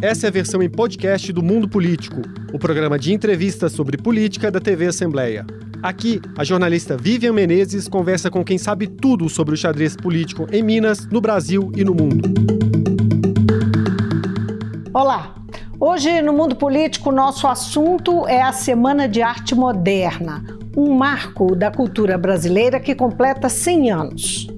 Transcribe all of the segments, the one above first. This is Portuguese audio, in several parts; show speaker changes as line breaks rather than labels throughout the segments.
Essa é a versão em podcast do Mundo Político, o programa de entrevistas sobre política da TV Assembleia. Aqui, a jornalista Vivian Menezes conversa com quem sabe tudo sobre o xadrez político em Minas, no Brasil e no mundo.
Olá! Hoje, no mundo político, nosso assunto é a Semana de Arte Moderna, um marco da cultura brasileira que completa 100 anos.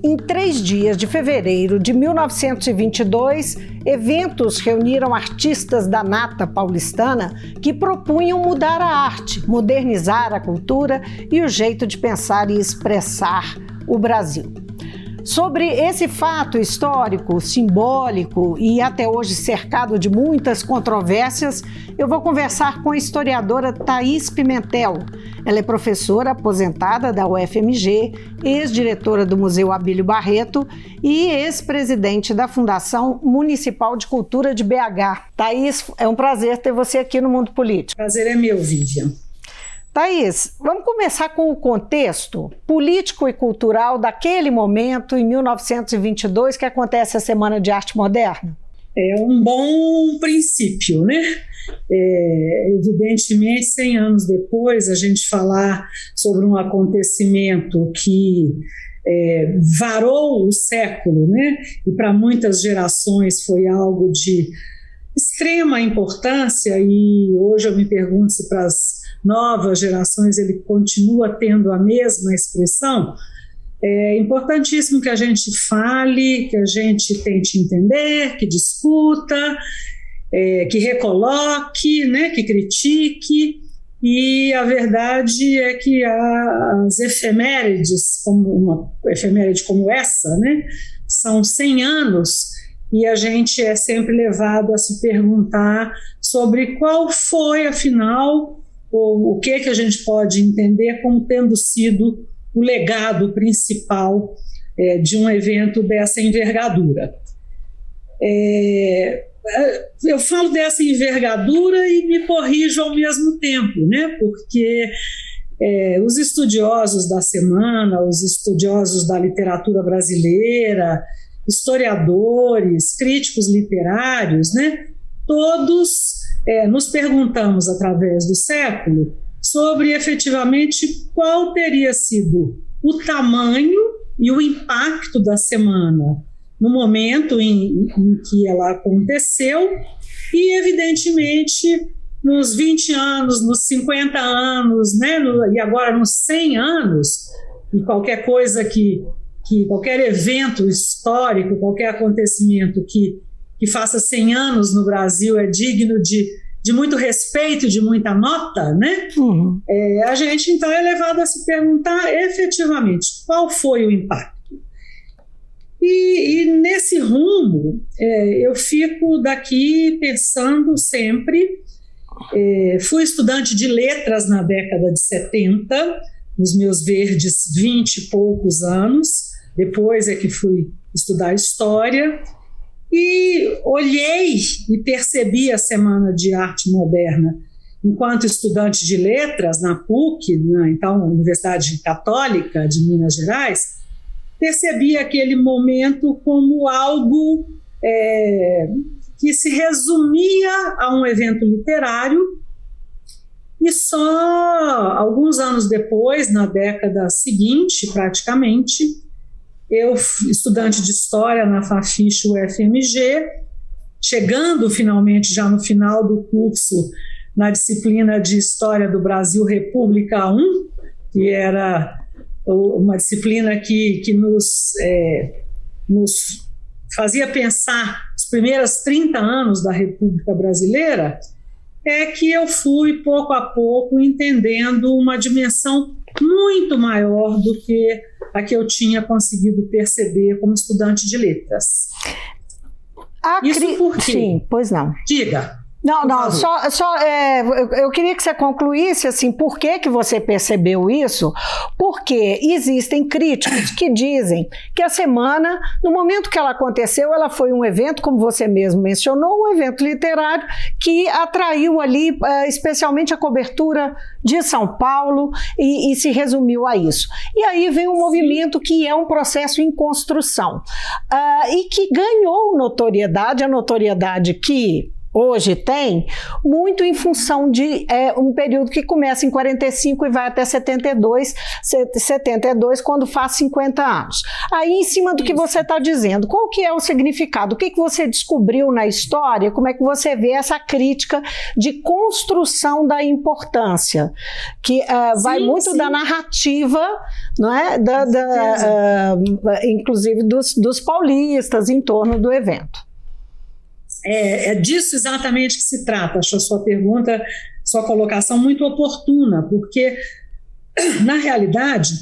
Em três dias de fevereiro de 1922, eventos reuniram artistas da nata paulistana que propunham mudar a arte, modernizar a cultura e o jeito de pensar e expressar o Brasil. Sobre esse fato histórico, simbólico e até hoje cercado de muitas controvérsias, eu vou conversar com a historiadora Thaís Pimentel. Ela é professora aposentada da UFMG, ex-diretora do Museu Abílio Barreto e ex-presidente da Fundação Municipal de Cultura de BH. Thaís, é um prazer ter você aqui no Mundo Político.
Prazer é meu, Vivian.
Thaís, vamos começar com o contexto político e cultural daquele momento, em 1922, que acontece a Semana de Arte Moderna?
É um bom princípio, né? É, evidentemente, 100 anos depois, a gente falar sobre um acontecimento que é, varou o século, né? E para muitas gerações foi algo de extrema importância, e hoje eu me pergunto se para as novas gerações ele continua tendo a mesma expressão, é importantíssimo que a gente fale, que a gente tente entender, que discuta, é, que recoloque, né, que critique. E a verdade é que as efemérides, como uma efeméride como essa, né, são 100 anos e a gente é sempre levado a se perguntar sobre qual foi, afinal, ou o que que a gente pode entender como tendo sido o legado principal é, de um evento dessa envergadura. É, é, eu falo dessa envergadura e me corrijo ao mesmo tempo, né? Porque é, os estudiosos da semana, os estudiosos da literatura brasileira, historiadores, críticos literários, né? Todos é, nos perguntamos através do século sobre efetivamente qual teria sido o tamanho e o impacto da semana no momento em, em que ela aconteceu e, evidentemente, nos 20 anos, nos 50 anos, né, no, e agora nos 100 anos, e qualquer coisa que, que qualquer evento histórico, qualquer acontecimento que que faça 100 anos no Brasil é digno de, de muito respeito, de muita nota, né? Uhum. É, a gente então é levado a se perguntar efetivamente qual foi o impacto. E, e nesse rumo, é, eu fico daqui pensando sempre. É, fui estudante de letras na década de 70, nos meus verdes 20 e poucos anos. Depois é que fui estudar história e olhei e percebi a Semana de Arte Moderna. Enquanto estudante de letras na PUC, na então Universidade Católica de Minas Gerais, percebi aquele momento como algo é, que se resumia a um evento literário e só alguns anos depois, na década seguinte, praticamente, eu, estudante de História na Fafiche UFMG, chegando finalmente já no final do curso na disciplina de História do Brasil República 1, que era uma disciplina que, que nos, é, nos fazia pensar os primeiros 30 anos da República Brasileira, é que eu fui pouco a pouco entendendo uma dimensão muito maior do que a que eu tinha conseguido perceber como estudante de letras.
A Isso por quê? Sim, pois não.
Diga.
Não, não, só, só é, eu queria que você concluísse assim, por que, que você percebeu isso? Porque existem críticos que dizem que a semana, no momento que ela aconteceu, ela foi um evento, como você mesmo mencionou, um evento literário que atraiu ali é, especialmente a cobertura de São Paulo e, e se resumiu a isso. E aí vem um movimento que é um processo em construção uh, e que ganhou notoriedade, a notoriedade que hoje tem, muito em função de é, um período que começa em 45 e vai até 72, 72 quando faz 50 anos. Aí, em cima do que você está dizendo, qual que é o significado? O que, que você descobriu na história? Como é que você vê essa crítica de construção da importância? Que uh, vai muito sim. da narrativa, não é? Da, da uh, inclusive dos, dos paulistas em torno do evento.
É, é disso exatamente que se trata. Acho a sua pergunta, sua colocação muito oportuna, porque, na realidade,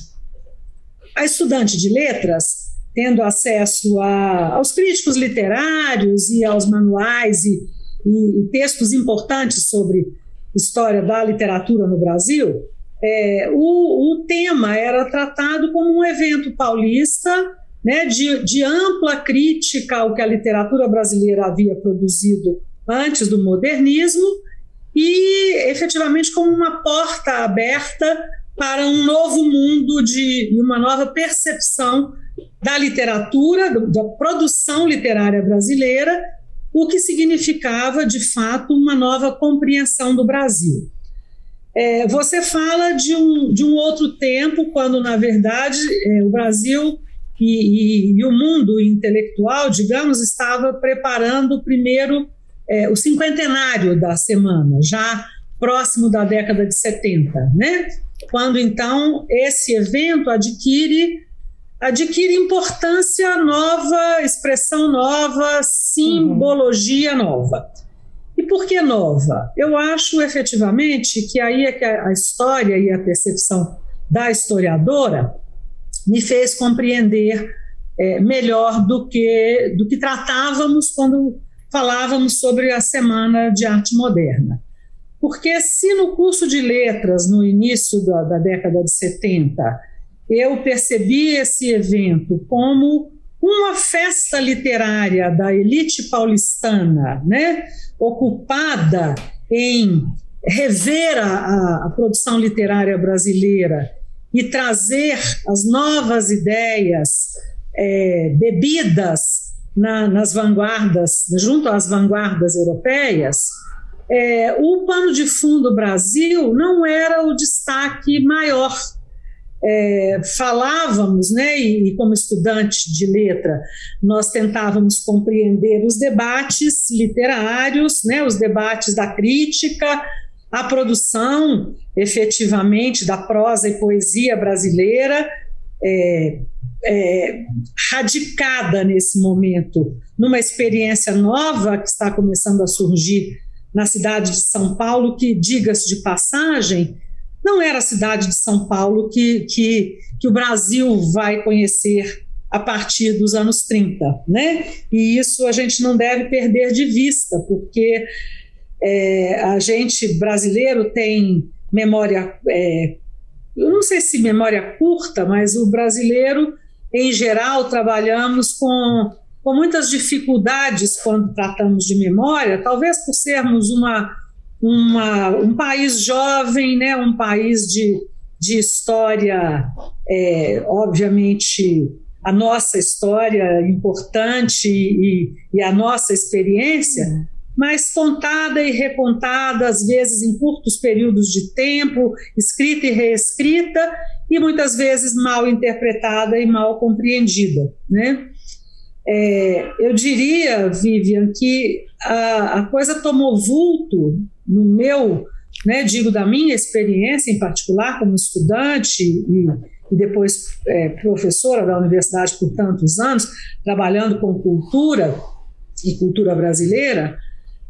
a estudante de letras, tendo acesso a, aos críticos literários e aos manuais e, e, e textos importantes sobre história da literatura no Brasil, é, o, o tema era tratado como um evento paulista né, de, de ampla crítica ao que a literatura brasileira havia produzido antes do modernismo e efetivamente como uma porta aberta para um novo mundo de uma nova percepção da literatura, da produção literária brasileira, o que significava de fato uma nova compreensão do Brasil. É, você fala de um, de um outro tempo, quando na verdade é, o Brasil e, e, e, o mundo intelectual, digamos, estava preparando primeiro é, o cinquentenário da semana, já próximo da década de 70, né? Quando então esse evento adquire adquire importância nova, expressão nova, simbologia uhum. nova. E por que nova? Eu acho efetivamente que aí é que a história e a percepção da historiadora me fez compreender é, melhor do que, do que tratávamos quando falávamos sobre a Semana de Arte Moderna. Porque se no curso de letras, no início da, da década de 70, eu percebi esse evento como uma festa literária da elite paulistana, né, ocupada em rever a, a, produção literária brasileira e trazer as novas ideias é, bebidas na, nas vanguardas, junto às vanguardas europeias, é, o pano de fundo Brasil não era o destaque maior. É, falávamos, né, e, e como estudante de letra, nós tentávamos compreender os debates literários, né, os debates da crítica, a produção efetivamente da prosa e poesia brasileira é, é, radicada nesse momento numa experiência nova que está começando a surgir na cidade de São Paulo, que, diga-se de passagem, não era a cidade de São Paulo que, que, que o Brasil vai conhecer a partir dos anos 30, né? E isso a gente não deve perder de vista, porque é, a gente brasileiro tem memória, é, eu não sei se memória curta, mas o brasileiro, em geral, trabalhamos com, com muitas dificuldades quando tratamos de memória, talvez por sermos uma, uma, um país jovem, né, um país de, de história, é, obviamente, a nossa história importante e, e a nossa experiência mas contada e recontada, às vezes em curtos períodos de tempo, escrita e reescrita, e muitas vezes mal interpretada e mal compreendida. Né? É, eu diria, Vivian, que a, a, coisa tomou vulto no meu, né, digo da minha experiência em particular como estudante e, e depois é, professora da universidade por tantos anos, trabalhando com cultura e cultura brasileira,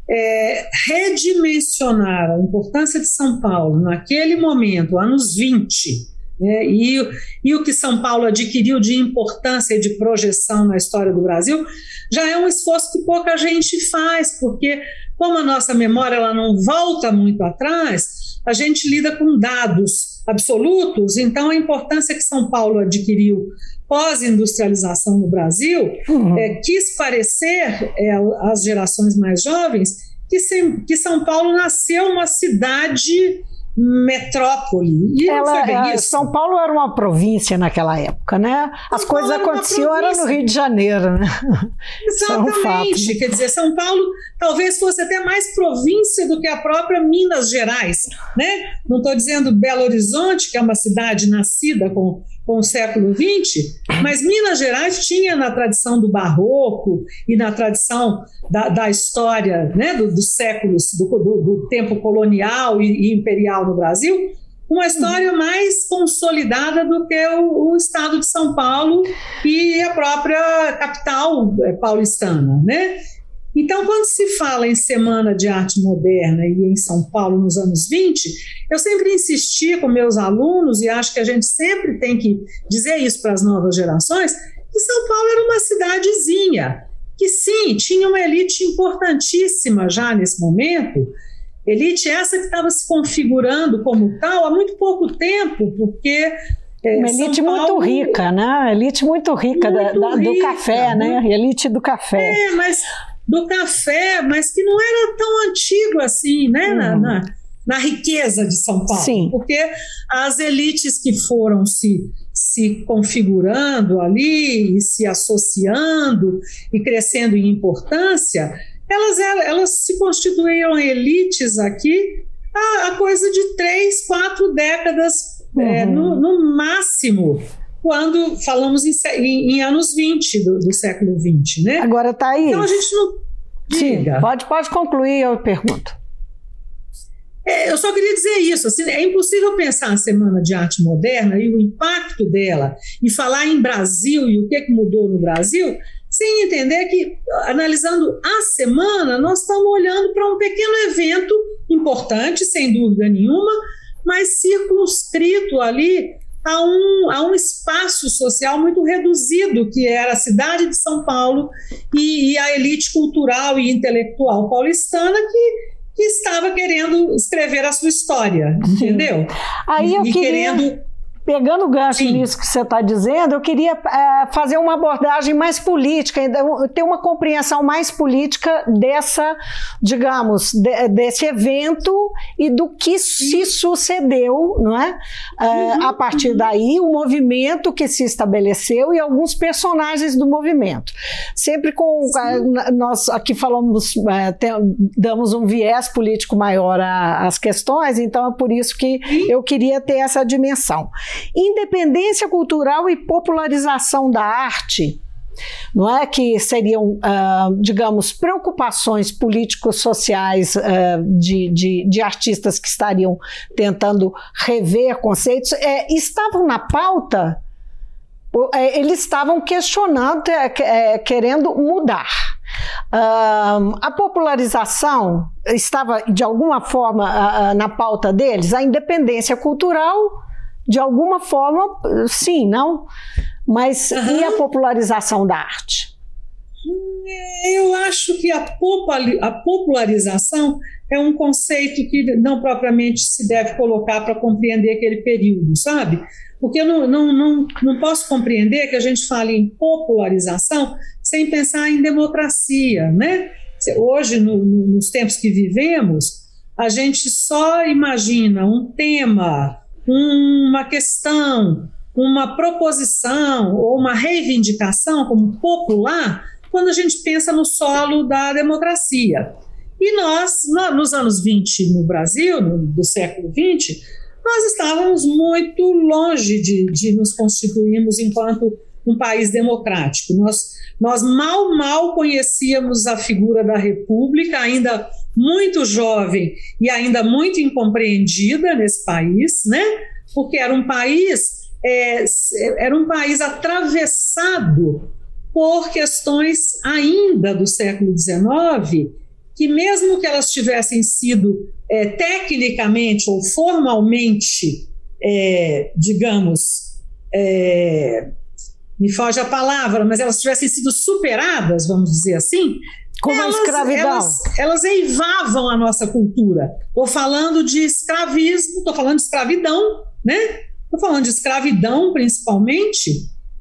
é, redimensionar a importância de São Paulo naquele momento, anos 20, né? e, e o que São Paulo adquiriu de importância e de projeção na história do Brasil, já é um esforço que pouca gente faz, porque como a nossa memória ela não volta muito atrás, a gente lida com dados absolutos, então a importância que São Paulo adquiriu pós-industrialização no Brasil uhum. é, quis parecer é, às gerações mais jovens que, que São Paulo nasceu uma cidade metrópole.
E Ela, é, São Paulo era uma província naquela época, né? As São coisas aconteciam era no Rio de Janeiro, né?
Exatamente. Um Quer dizer, São Paulo talvez fosse até mais província do que a própria Minas Gerais, né? Não estou dizendo Belo Horizonte, que é uma cidade nascida com com o século XX, mas Minas Gerais tinha na tradição do barroco e na tradição da, da história né, do, dos séculos, do, do, do tempo colonial e, e, imperial no Brasil, uma história mais consolidada do que o, o, estado de São Paulo e a própria capital eh, paulistana, né? Então, quando se fala em Semana de Arte Moderna e em São Paulo nos anos 20, eu sempre insisti com meus alunos, e acho que a gente sempre tem que dizer isso para as novas gerações, que São Paulo era uma cidadezinha, que sim, tinha uma elite importantíssima já nesse momento, elite essa que estava se configurando como tal há muito pouco tempo, porque
é, uma elite Paulo, muito rica, né? Elite muito rica, muito da, da, rica do café, né? Elite do café.
É, mas do café, mas que não era tão antigo assim, né? Na, uhum. na, na, riqueza de São Paulo.
Sim.
Porque as elites que foram se, se configurando ali e se associando e crescendo em importância, elas, elas se constituíram elites aqui a, a coisa de três, quatro décadas é, uhum. é, no, no máximo quando falamos em, em, em anos 20 do, do, século 20, né?
Agora tá aí.
Então a gente não.
Sim, pode, pode concluir, eu pergunto.
É, eu só queria dizer isso. Assim, é impossível pensar a Semana de Arte Moderna e o impacto dela e falar em Brasil e o que, que mudou no Brasil sem entender que, analisando a semana, nós estamos olhando para um pequeno evento importante, sem dúvida nenhuma, mas circunscrito ali a um, a um espaço social muito reduzido, que era a cidade de São Paulo e, e a elite cultural e intelectual paulistana que que estava querendo escrever a sua história, entendeu?
Aí eu e queria... querendo Pegando o gancho Sim. nisso que você está dizendo, eu queria é, fazer uma abordagem mais política, ter uma compreensão mais política dessa, digamos, de, desse evento e do que se sucedeu, não é? é uhum, a partir uhum. daí, o movimento que se estabeleceu e alguns personagens do movimento. Sempre com. É, nós aqui falamos, tem, damos um viés político maior às questões, então é por isso que eu queria ter essa dimensão. Independência cultural e popularização da arte não é que seriam, uh, digamos, preocupações políticos sociais uh, de, de, de, artistas que estariam tentando rever conceitos, é, estavam na pauta, é, eles estavam questionando, é, querendo mudar. Uh, a popularização estava de alguma forma na pauta deles, a independência cultural de alguma forma, sim, não? Mas uhum. e a popularização da arte?
Eu acho que a, popularização é um conceito que não propriamente se deve colocar para compreender aquele período, sabe? Porque eu não, não, não, não posso compreender que a gente fale em popularização sem pensar em democracia, né? Hoje, no, no, nos tempos que vivemos, a gente só imagina um tema, uma questão, uma proposição ou uma reivindicação como popular quando a gente pensa no solo da democracia. E nós, nos anos 20 no Brasil, do século 20, nós estávamos muito longe de, de nos constituirmos enquanto um país democrático. Nós, nós mal, mal conhecíamos a figura da República, ainda muito jovem e ainda muito incompreendida nesse país, né? Porque era um país é, era um país atravessado por questões ainda do século XIX, que mesmo que elas tivessem sido é, tecnicamente ou formalmente é, digamos, é, me foge a palavra, mas elas tivessem sido superadas, vamos dizer assim,
como elas, a escravidão.
Elas, elas eivavam a nossa cultura. Estou falando de escravismo, estou falando de escravidão, né? Estou falando de escravidão, principalmente,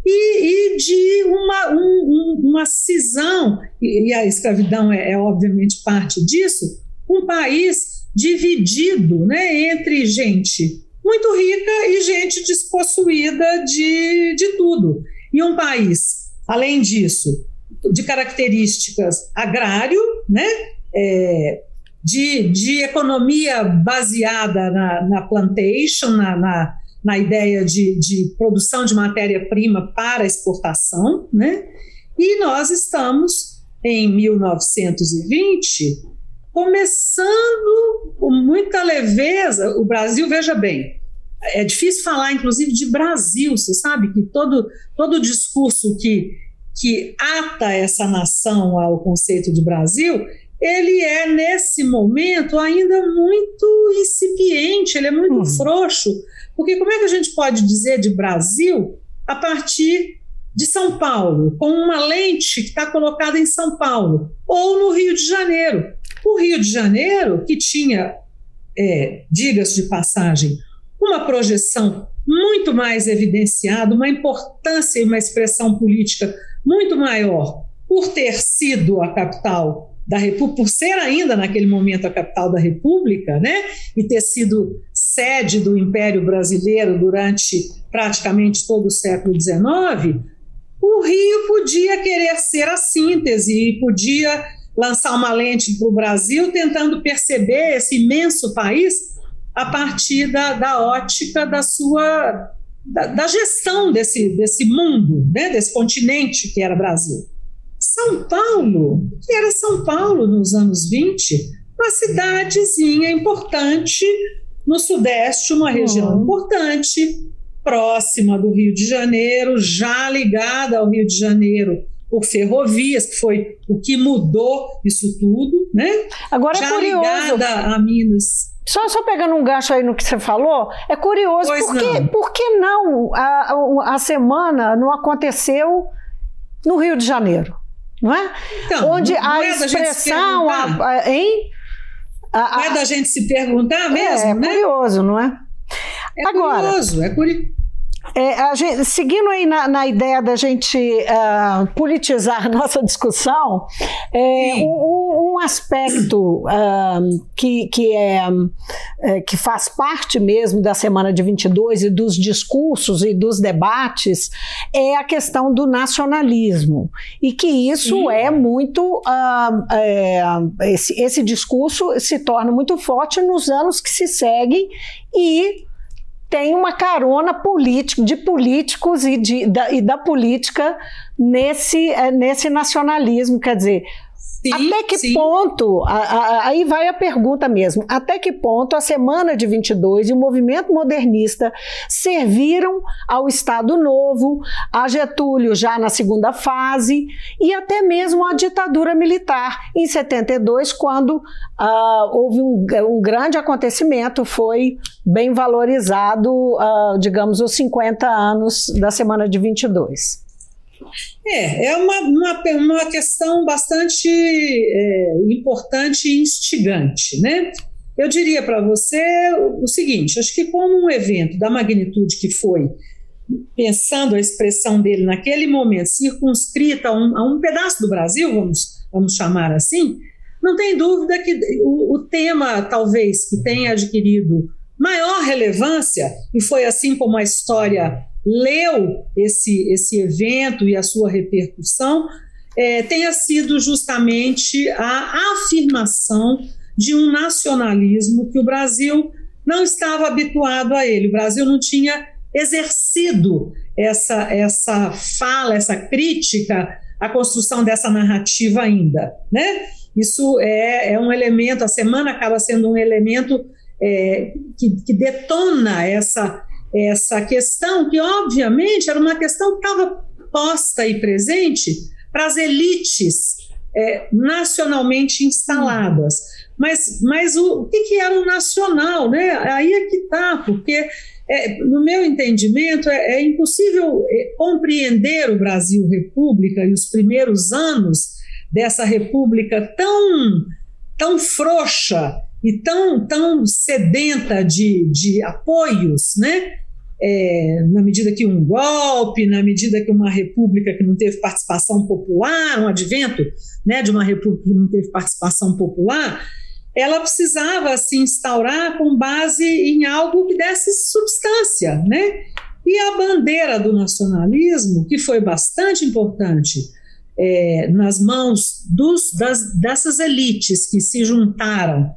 e, e de uma, um, uma cisão, e, e a escravidão é, é, obviamente parte disso, um país dividido né, entre gente muito rica e gente despossuída de, de tudo. E um país, além disso, de características agrário, né? É, de, de economia baseada na, na plantation, na, na, na ideia de, de produção de matéria-prima para exportação, né? E nós estamos em 1920 começando com muita leveza. O Brasil, veja bem, é difícil falar, inclusive, de Brasil. Você sabe que todo todo discurso que que ata essa nação ao conceito de Brasil, ele é, nesse momento, ainda muito incipiente, ele é muito hum. frouxo, porque como é que a gente pode dizer de Brasil a partir de São Paulo, com uma lente que está colocada em São Paulo, ou no Rio de Janeiro? O Rio de Janeiro, que tinha, é, diga-se de passagem, uma projeção muito mais evidenciada, uma importância e uma expressão política muito maior por ter sido a capital da República, por ser ainda naquele momento a capital da República, né, e ter sido sede do Império Brasileiro durante praticamente todo o século XIX, o Rio podia querer ser a síntese e podia lançar uma lente para o Brasil tentando perceber esse imenso país a partir da, da ótica da sua da, da, gestão desse, desse mundo, né, desse continente que era Brasil. São Paulo, que era São Paulo nos anos 20, uma cidadezinha importante no Sudeste, uma região uhum. importante, próxima do Rio de Janeiro, já ligada ao Rio de Janeiro por ferrovias, que foi o que mudou isso tudo, né?
Agora é
já
é curioso.
ligada a Minas.
Só, só pegando um gancho aí no que você falou, é curioso, pois por, que, por que não a, a semana não aconteceu no Rio de Janeiro? Não é?
Então,
Onde
não
a
é
expressão, a, a, hein?
A, não é da gente se perguntar mesmo,
é,
né?
É curioso, não é?
É Agora, curioso, é curioso.
É, gente, seguindo aí na, na, ideia da gente uh, politizar a nossa discussão, é, um, um, aspecto uh, que, que, é, é, que faz parte mesmo da semana de 22 e dos discursos e dos debates é a questão do nacionalismo. E que isso é muito. Uh, esse, esse discurso se torna muito forte nos anos que se seguem e tem uma carona político, de políticos e, de, da, e da política nesse, é, nesse nacionalismo. Quer dizer, Sim, até que sim. ponto, a, a, aí vai a pergunta mesmo, até que ponto a Semana de 22 e o movimento modernista serviram ao Estado Novo, a Getúlio já na segunda fase e até mesmo à ditadura militar em 72, quando uh, houve um, um, grande acontecimento, foi bem valorizado, uh, digamos, os 50 anos da Semana de 22.
É, é uma, uma, uma questão bastante é, importante e instigante, né? Eu diria para você o seguinte: acho que, como um evento da magnitude que foi, pensando a expressão dele naquele momento, circunscrita a um, a um pedaço do Brasil, vamos, vamos chamar assim, não tem dúvida que o, o tema, talvez, que tenha adquirido maior relevância, e foi assim como a história leu esse, esse evento e a sua repercussão, é, tenha sido justamente a afirmação de um nacionalismo que o Brasil não estava habituado a ele. O Brasil não tinha exercido essa, essa fala, essa crítica à construção dessa narrativa ainda. Né? Isso é, é um elemento, a semana acaba sendo um elemento é, que, que detona essa essa questão, que obviamente era uma questão que estava posta e presente para as elites é, nacionalmente instaladas. Mas, mas o, o que, que era o nacional? Né? Aí é que está, porque é, no meu entendimento, é, é impossível é, compreender o Brasil República e os primeiros anos dessa República tão, tão frouxa e tão, tão sedenta de, de apoios, né? É, na medida que um golpe, na medida que uma república que não teve participação popular, um advento né, de uma república que não teve participação popular, ela precisava se instaurar com base em algo que desse substância, né? E a bandeira do nacionalismo, que foi bastante importante é, nas mãos dos, das, dessas elites que se juntaram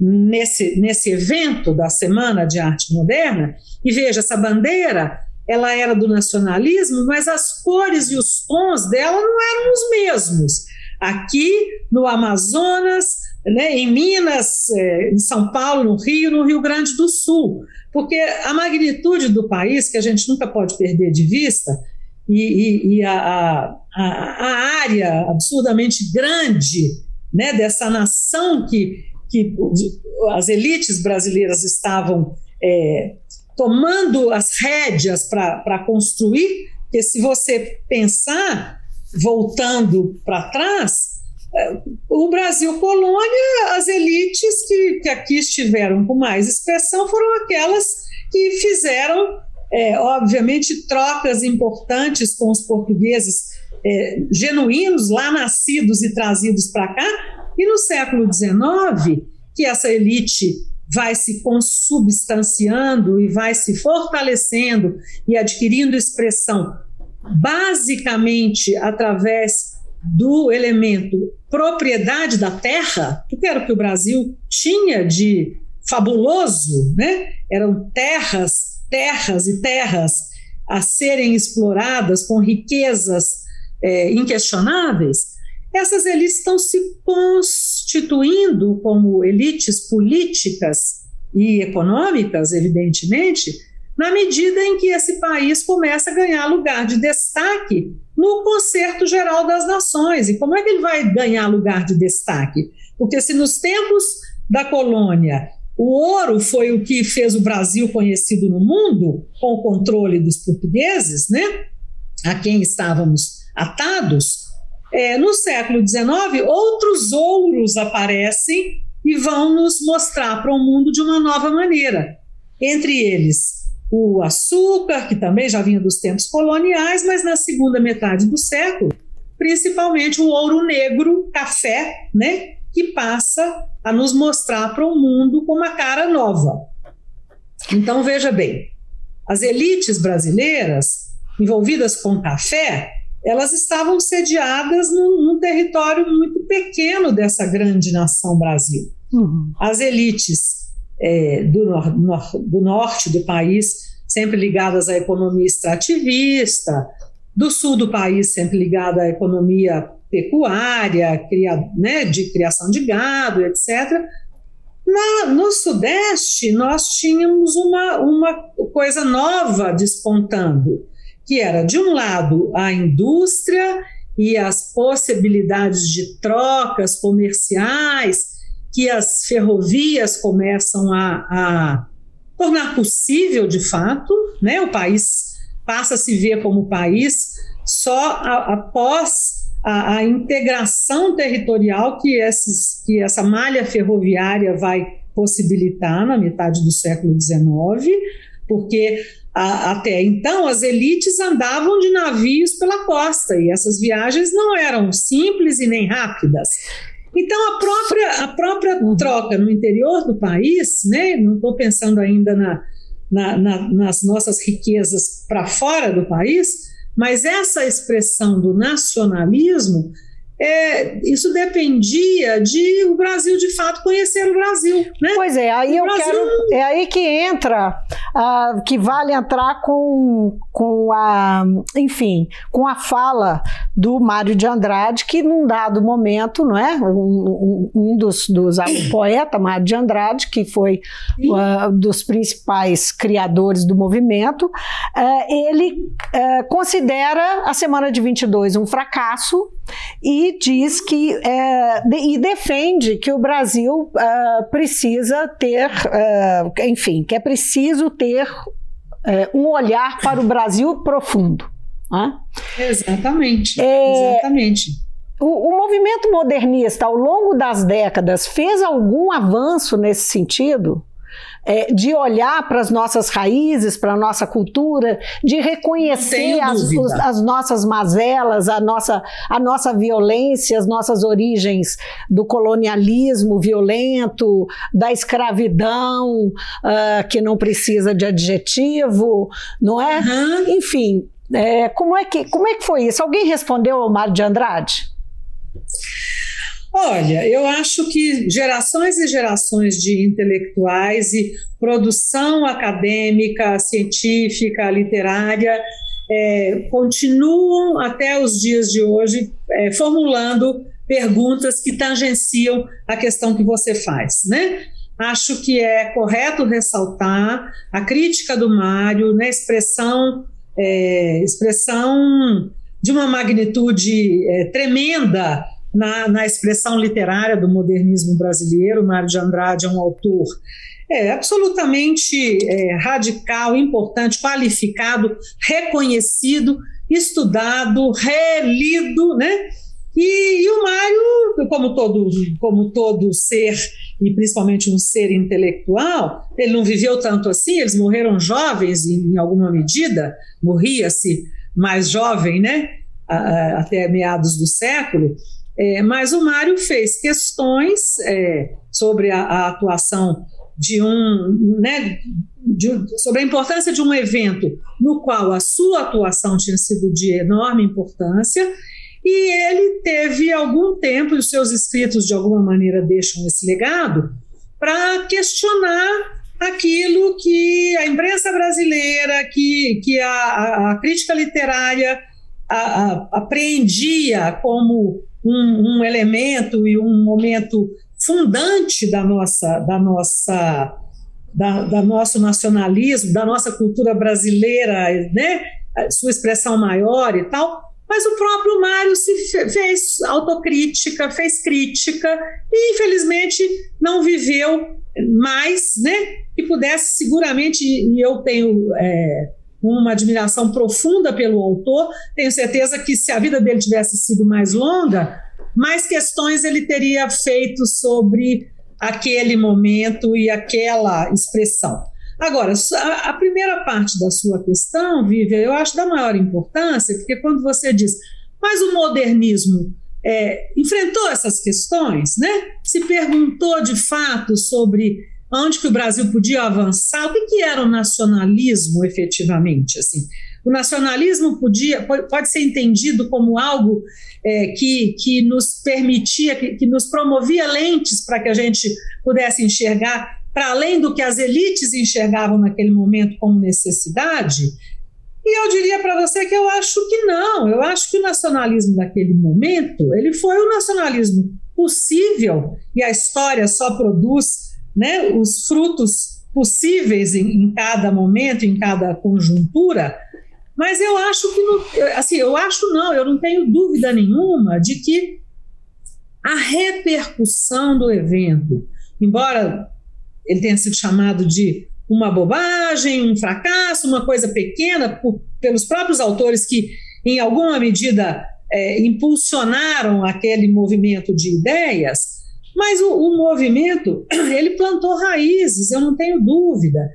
nesse, nesse evento da Semana de Arte Moderna, e veja, essa bandeira ela era do nacionalismo, mas as cores e os tons dela não eram os mesmos. Aqui no Amazonas, né, em Minas, é, em São Paulo, no Rio, no Rio Grande do Sul, porque a magnitude do país, que a gente nunca pode perder de vista, e, e, e a, a, a, área absurdamente grande né, dessa nação que, que as elites brasileiras estavam é, tomando as rédeas para construir, porque se você pensar, voltando para trás, o Brasil colônia, as elites que, que aqui estiveram com mais expressão foram aquelas que fizeram, é, obviamente, trocas importantes com os portugueses é, genuínos, lá nascidos e trazidos para cá, e no século XIX, que essa elite vai se consubstanciando e vai se fortalecendo e adquirindo expressão basicamente através do elemento propriedade da terra, que era o que o Brasil tinha de fabuloso, né? Eram terras, terras e terras a serem exploradas com riquezas é, inquestionáveis. Essas elites estão se constituindo como elites políticas e econômicas, evidentemente, na medida em que esse país começa a ganhar lugar de destaque no Concerto Geral das Nações. E como é que ele vai ganhar lugar de destaque? Porque se nos tempos da colônia o ouro foi o que fez o Brasil conhecido no mundo, com o controle dos portugueses, né, a quem estávamos atados, é, no século XIX, outros ouros aparecem e vão nos mostrar para o mundo de uma nova maneira. Entre eles, o açúcar, que também já vinha dos tempos coloniais, mas na segunda metade do século, principalmente o ouro negro, café, né, que passa a nos mostrar para o mundo com uma cara nova. Então veja bem, as elites brasileiras envolvidas com café, elas estavam sediadas num, num território muito pequeno dessa grande nação Brasil. Uhum. As elites é, do, nor do norte do país, sempre ligadas à economia extrativista, do sul do país, sempre ligada à economia pecuária, cria, né, de criação de gado, etc. Na, no Sudeste, nós tínhamos uma, uma coisa nova despontando, que era, de um lado, a indústria e as possibilidades de trocas comerciais que as ferrovias começam a, a tornar possível de fato, né? O país passa a se ver como país só após a, a, integração territorial que, esses, que essa malha ferroviária vai possibilitar na metade do século XIX, porque a, até então as elites andavam de navios pela costa e essas viagens não eram simples e nem rápidas. Então, a própria, a própria uhum. troca no interior do país, né, não estou pensando ainda na, na, na, nas nossas riquezas para fora do país, mas essa expressão do nacionalismo é, isso dependia de o Brasil de fato conhecer o Brasil. Né?
Pois é, aí o eu Brasil... quero. É aí que entra, uh, que vale entrar com, com a, enfim, com a fala do Mário de Andrade, que num dado momento, não é? Um, um dos, dos o poeta Mário de Andrade, que foi uh, dos principais criadores do movimento, uh, ele considera a Semana de 22 um fracasso e diz que é, de, e defende que o Brasil uh, precisa ter, uh, enfim, que é preciso ter é, um olhar para o Brasil profundo. Né?
Exatamente, é, exatamente.
O, o, movimento modernista, ao longo das décadas, fez algum avanço nesse sentido? É, de olhar para as nossas raízes, para a nossa cultura, de reconhecer as, os, as, nossas mazelas, a nossa, a nossa violência, as nossas origens do colonialismo violento, da escravidão, uh, que não precisa de adjetivo, não é? Uhum. Enfim, é, como, é que, como é que foi isso? Alguém respondeu ao Mário de Andrade?
Olha, eu acho que gerações e gerações de intelectuais e produção acadêmica, científica, literária é, continuam até os dias de hoje é, formulando perguntas que tangenciam a questão que você faz, né? Acho que é correto ressaltar a crítica do Mário na expressão, é, expressão de uma magnitude é, tremenda na, na expressão literária do modernismo brasileiro. Mário de Andrade é um autor é, absolutamente é, radical, importante, qualificado, reconhecido, estudado, relido, né? E, e, o Mário, como todo, como todo ser, e principalmente um ser intelectual, ele não viveu tanto assim, eles morreram jovens em, em alguma medida, morria-se mais jovem, né? até meados do século, é, mas o Mário fez questões é, sobre a, a, atuação de um, né, de, sobre a importância de um evento no qual a sua atuação tinha sido de enorme importância, e ele teve algum tempo, e os seus escritos de alguma maneira deixam esse legado, para questionar aquilo que a imprensa brasileira, que, que a, a, a crítica literária a, a, apreendia como um, um elemento e um momento fundante da nossa, da nossa, da, da, nosso nacionalismo, da nossa cultura brasileira, né? Sua expressão maior e tal. Mas o próprio Mário se fez autocrítica, fez crítica e infelizmente não viveu mais, né? Que pudesse seguramente, e eu tenho é, uma admiração profunda pelo autor. Tenho certeza que se a vida dele tivesse sido mais longa, mais questões ele teria feito sobre aquele momento e aquela expressão. Agora, a, primeira parte da sua questão, Vivian, eu acho da maior importância, porque quando você diz, mas o modernismo é, enfrentou essas questões, né? Se perguntou de fato sobre onde que o Brasil podia avançar, o que, era o nacionalismo efetivamente, assim. O nacionalismo podia, pode ser entendido como algo é, que, que nos permitia, que, que nos promovia lentes para que a gente pudesse enxergar para além do que as elites enxergavam naquele momento como necessidade. E eu diria para você que eu acho que não. Eu acho que o nacionalismo daquele momento ele foi o nacionalismo possível e a história só produz né, os frutos possíveis em, em cada momento, em cada conjuntura, mas eu acho que, não, assim, eu acho não, eu não tenho dúvida nenhuma de que a repercussão do evento, embora ele tenha sido chamado de uma bobagem, um fracasso, uma coisa pequena, por, pelos próprios autores que, em alguma medida, é, impulsionaram aquele movimento de ideias, mas o, o movimento, ele plantou raízes, eu não tenho dúvida.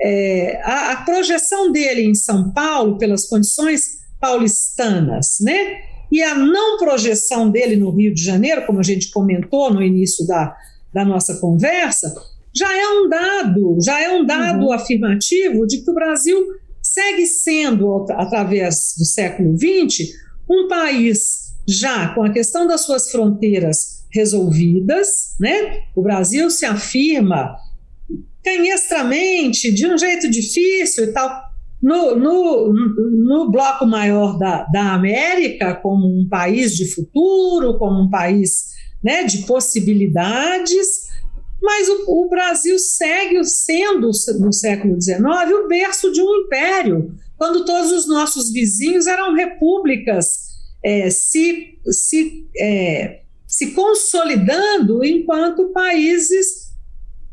É, a, a, projeção dele em São Paulo, pelas condições paulistanas, né? E a não projeção dele no Rio de Janeiro, como a gente comentou no início da, da nossa conversa, já é um dado, já é um dado uhum. afirmativo de que o Brasil segue sendo, através do século XX, um país já com a questão das suas fronteiras resolvidas, né? O Brasil se afirma canhestramente, de um jeito difícil e tal, no, no, no bloco maior da, da América, como um país de futuro, como um país né, de possibilidades, mas o, o, Brasil segue sendo, no século XIX, o berço de um império, quando todos os nossos vizinhos eram repúblicas é, se, se é, se consolidando enquanto países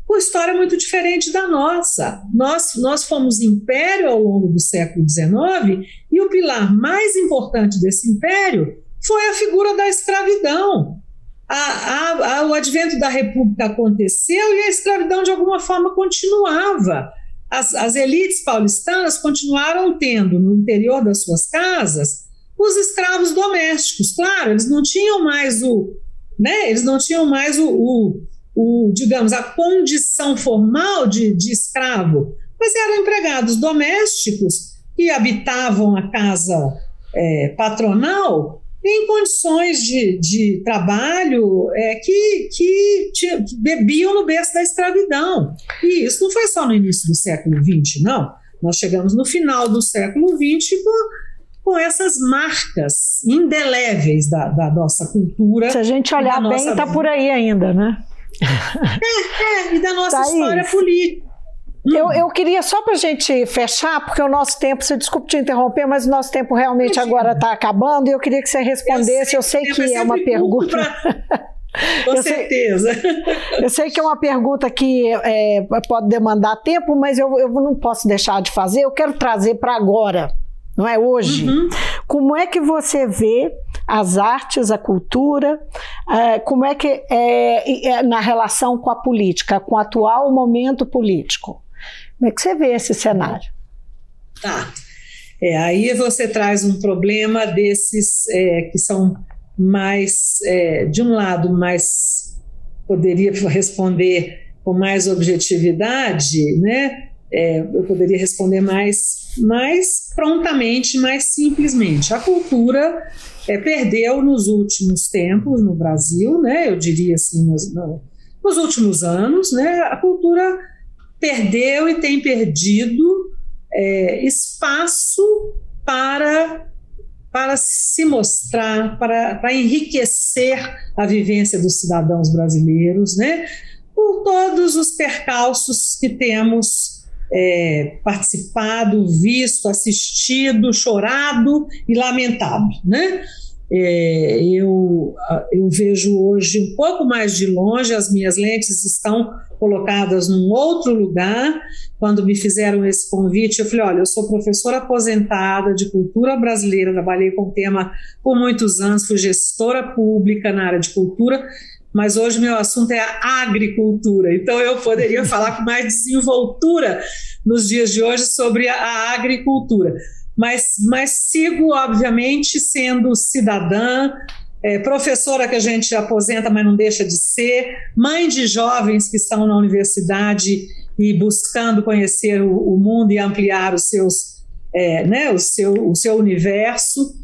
uma história muito diferente da nossa. Nós, nós fomos império ao longo do século XIX e o pilar mais importante desse império foi a figura da escravidão. A, a, a, o advento da República aconteceu e a escravidão, de alguma forma, continuava. As, as elites paulistanas continuaram tendo, no interior das suas casas, os escravos domésticos. Claro, eles não tinham mais o, né, eles não tinham mais o, o, o digamos, a condição formal de, de escravo, mas eram empregados domésticos que habitavam a casa é, patronal em condições de, de trabalho é, que, que, que, bebiam no berço da escravidão. E isso não foi só no início do século XX, não. Nós chegamos no final do século XX com, com essas marcas indeléveis da, da nossa cultura.
Se a gente olhar bem, está por aí ainda, né?
É, é, e da nossa Thaís, história política.
Eu, eu queria só para a gente fechar, porque o nosso tempo, você desculpe te interromper, mas o nosso tempo realmente agora está acabando e eu queria que você respondesse. Eu sei, eu sei que é uma pergunta. Pra...
Com eu certeza.
Sei, eu sei que é uma pergunta que é, pode demandar tempo, mas eu, eu não posso deixar de fazer. Eu quero trazer para agora, não é hoje. Uhum. Como é que você vê as artes, a cultura, é, como é que é, é na relação com a política, com o atual momento político? Como é que você vê esse cenário?
Tá. É, aí você traz um problema desses é, que são mais, é, de um lado, mais poderia responder com mais objetividade, né? É, eu poderia responder mais, mais prontamente, mais simplesmente. A cultura é, perdeu nos últimos tempos no Brasil, né? Eu diria assim, nos, nos últimos anos, né? A cultura perdeu e tem perdido é, espaço para, para se mostrar, para, para enriquecer a vivência dos cidadãos brasileiros, né? por todos os percalços que temos é, participado, visto, assistido, chorado e lamentado. Né? É, eu, eu vejo hoje um pouco mais de longe, as minhas lentes estão colocadas num outro lugar. Quando me fizeram esse convite, eu falei: olha, eu sou professora aposentada de cultura brasileira, trabalhei com o tema por muitos anos, fui gestora pública na área de cultura, mas hoje meu assunto é a agricultura. Então eu poderia falar com mais desenvoltura nos dias de hoje sobre a agricultura. Mas, mas sigo, obviamente, sendo cidadã, é, professora que a gente aposenta, mas não deixa de ser, mãe de jovens que estão na universidade e buscando conhecer o, o mundo e ampliar os seus, é, né, o, seu, o seu universo.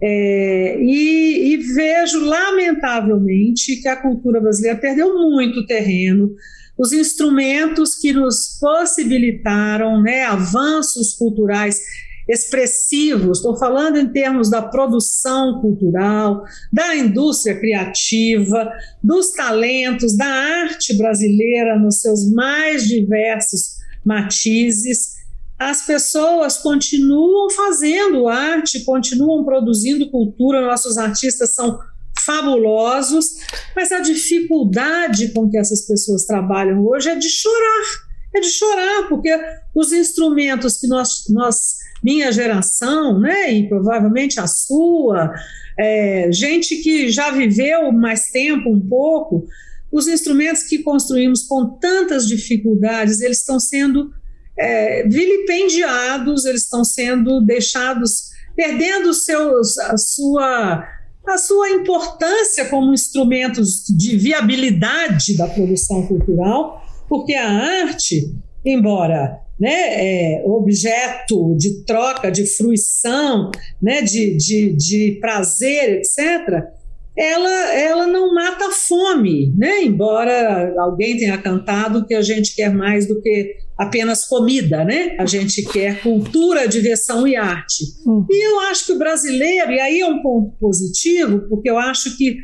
É, e, e, vejo, lamentavelmente, que a cultura brasileira perdeu muito terreno. Os instrumentos que nos possibilitaram né, avanços culturais expressivos, estou falando em termos da produção cultural, da indústria criativa, dos talentos, da arte brasileira nos seus mais diversos matizes. As pessoas continuam fazendo arte, continuam produzindo cultura, nossos artistas são fabulosos, mas a dificuldade com que essas pessoas trabalham hoje é de chorar, é de chorar, porque os instrumentos que nós, nós minha geração, né, e provavelmente a sua, é, gente que já viveu mais tempo um pouco, os instrumentos que construímos com tantas dificuldades, eles estão sendo é, vilipendiados, eles estão sendo deixados, perdendo seus, a, sua, a sua importância como instrumentos de viabilidade da produção cultural, porque a arte, embora né, é, objeto de troca, de fruição, né, de, de, de prazer, etc., ela, ela não mata a fome, né? embora alguém tenha cantado que a gente quer mais do que apenas comida, né? A gente quer cultura, diversão e arte. Hum. E eu acho que o brasileiro, e aí é um ponto positivo, porque eu acho que,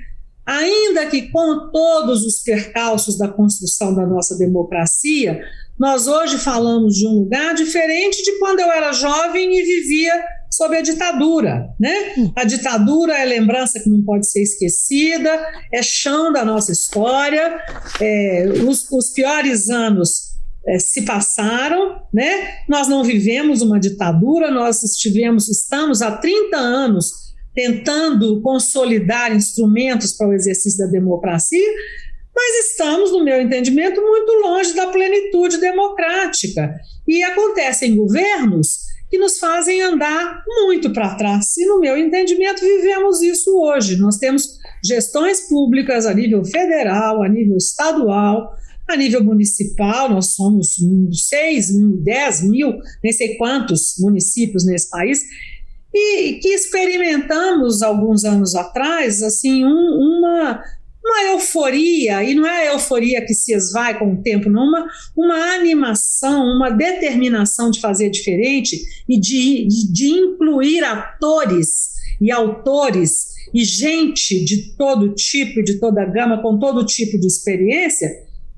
ainda que com todos os percalços da construção da nossa democracia, nós hoje falamos de um lugar diferente de quando eu era jovem e vivia sobre a ditadura, né? A ditadura é lembrança que não pode ser esquecida, é chão da nossa história, é, os, os piores anos é, se passaram, né? Nós não vivemos uma ditadura, nós estivemos, estamos há 30 anos tentando consolidar instrumentos para o exercício da democracia, mas estamos, no meu entendimento, muito longe da plenitude democrática. E acontecem governos que nos fazem andar muito para trás. E, no meu entendimento, vivemos isso hoje. Nós temos gestões públicas a nível federal, a nível estadual, a nível municipal, nós somos seis, dez mil, nem sei quantos municípios nesse país, e que experimentamos alguns anos atrás, assim, um, uma uma euforia, e não é a euforia que se esvai com o tempo, não, uma, uma animação, uma determinação de fazer diferente e de, de, de incluir atores e autores e gente de todo tipo, de toda gama, com todo tipo de experiência,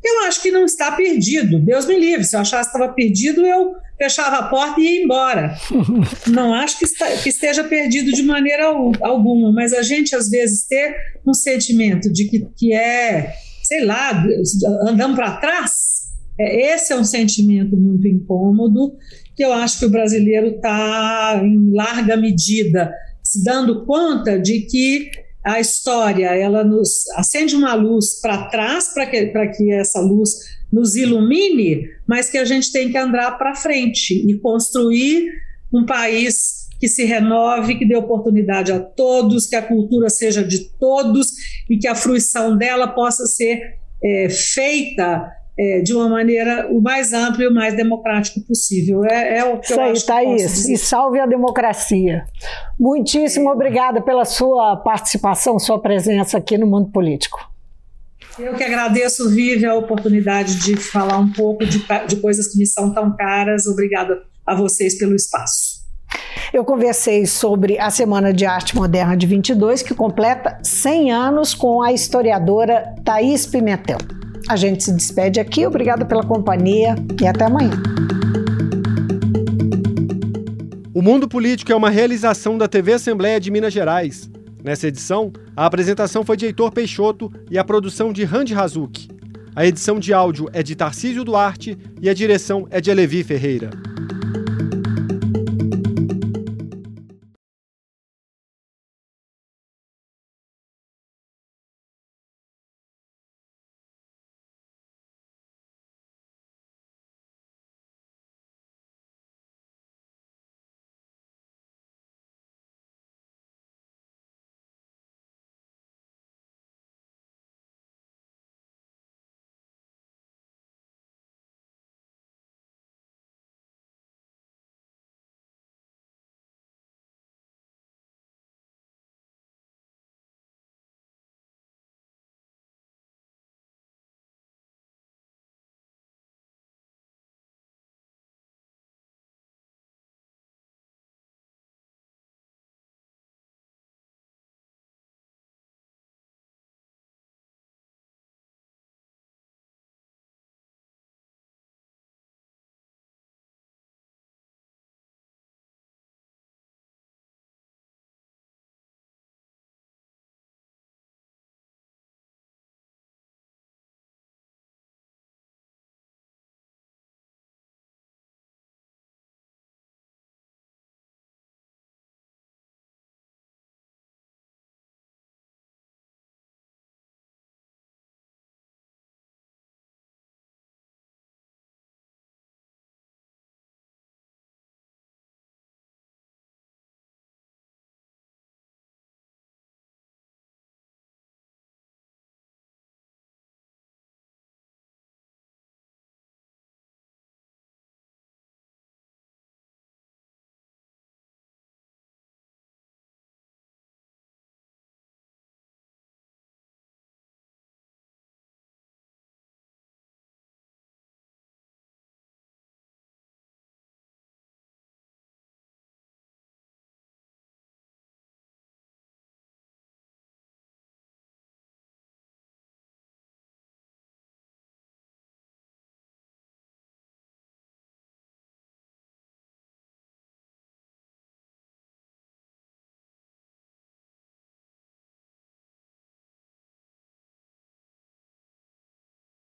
eu acho que não está perdido. Deus me livre. Se eu achasse que estava perdido, eu fechava a porta e ia embora. Não acho que, está, que esteja perdido de maneira alguma, mas a gente às vezes ter um sentimento de que, que é, sei lá, andando para trás, é, esse é um sentimento muito incômodo que eu acho que o brasileiro está, em larga medida, se dando conta de que a história ela nos acende uma luz para trás para que, que essa luz nos ilumine, mas que a gente tem que andar para frente e construir um país que se renove, que dê oportunidade a todos, que a cultura seja de todos e que a fruição dela possa ser é, feita é, de uma maneira o mais ampla e o mais democrático possível. É, é o que
Isso
eu
aí,
acho
Thaís. E salve a democracia. Muitíssimo é. obrigada pela sua participação, sua presença aqui no Mundo Político.
Eu que agradeço, Vive, a oportunidade de falar um pouco de, de coisas que me são tão caras. Obrigada a vocês pelo espaço.
Eu conversei sobre a Semana de Arte Moderna de 22, que completa 100 anos com a historiadora Thaís Pimentel. A gente se despede aqui, obrigada pela companhia e até amanhã.
O Mundo Político é uma realização da TV Assembleia de Minas Gerais. Nessa edição, a apresentação foi de Heitor Peixoto e a produção de Randy Hazuki. A edição de áudio é de Tarcísio Duarte e a direção é de Elevi Ferreira.